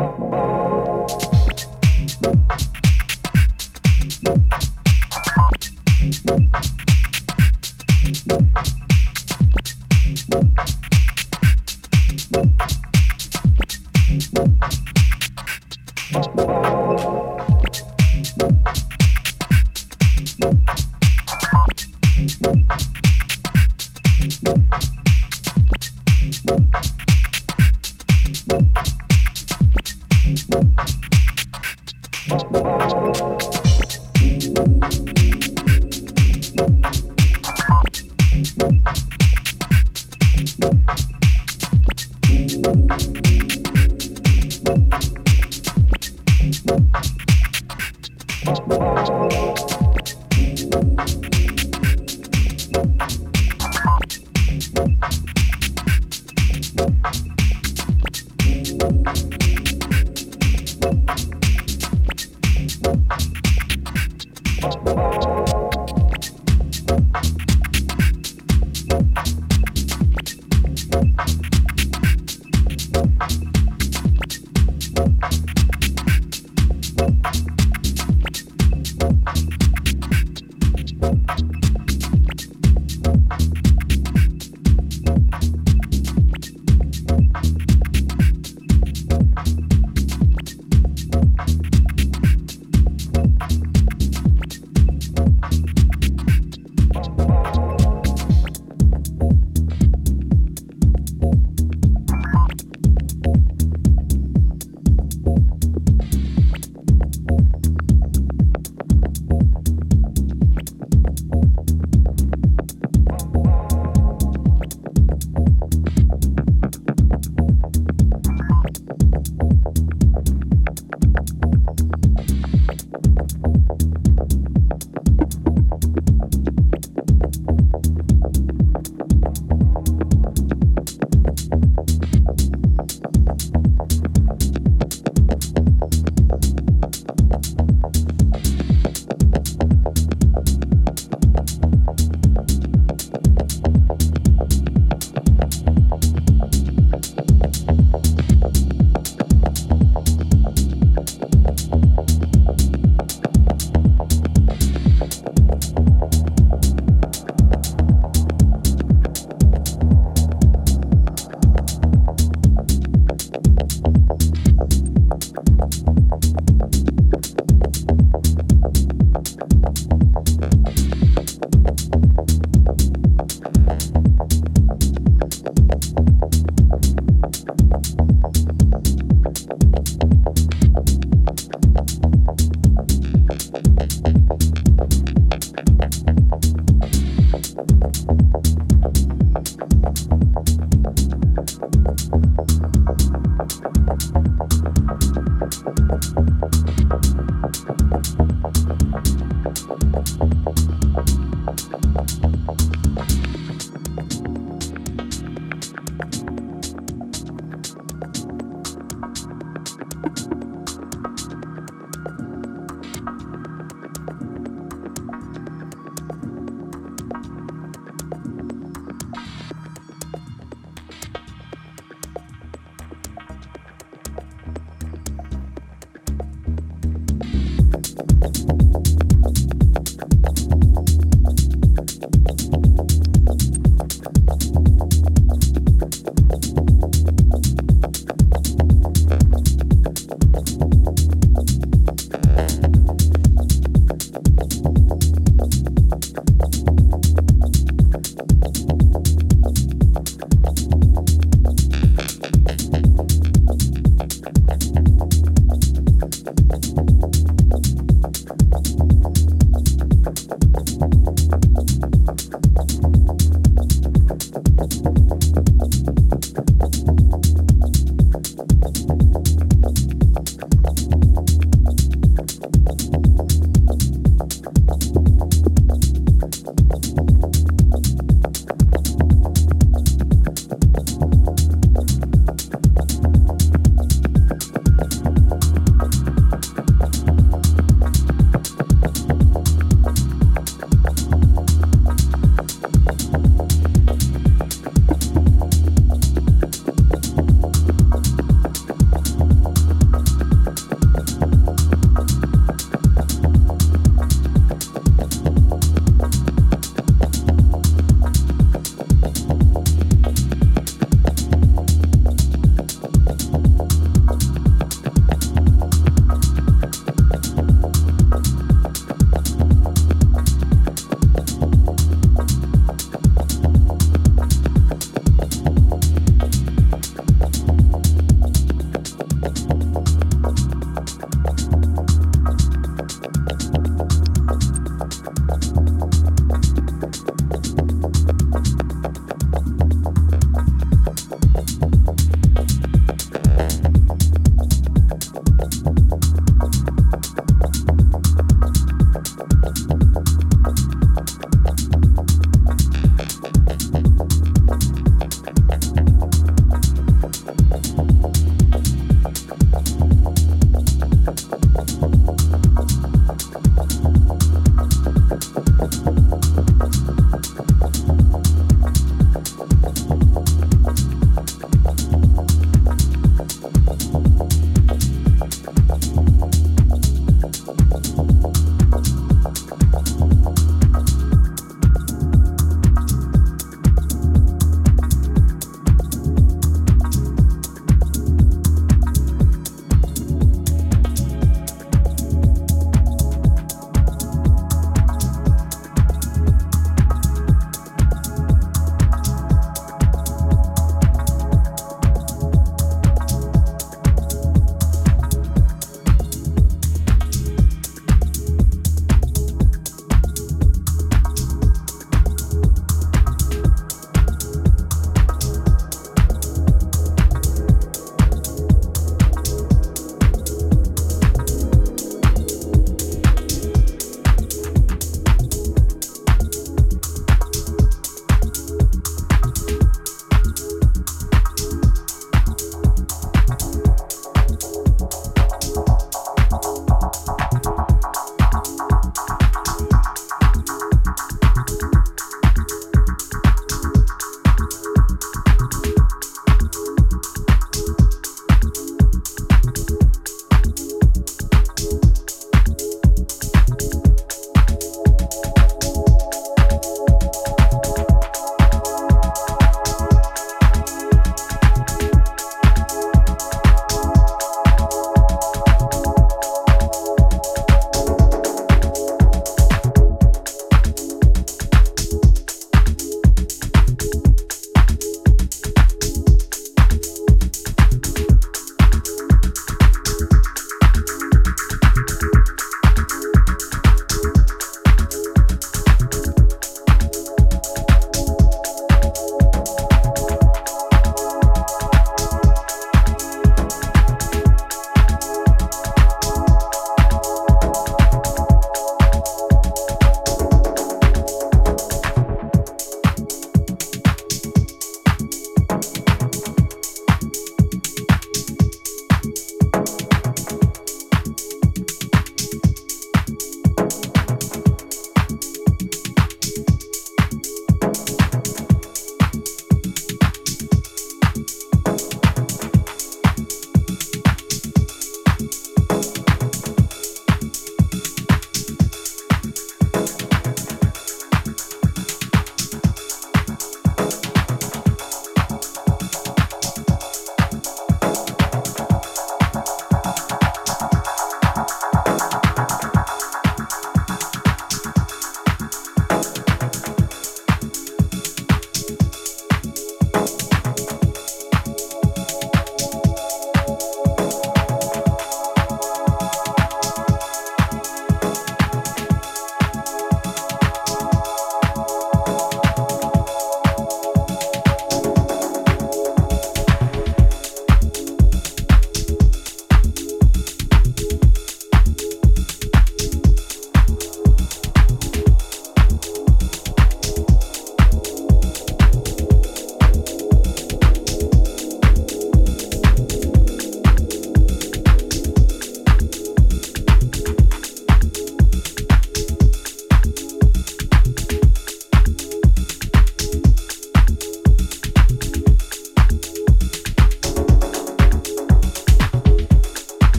you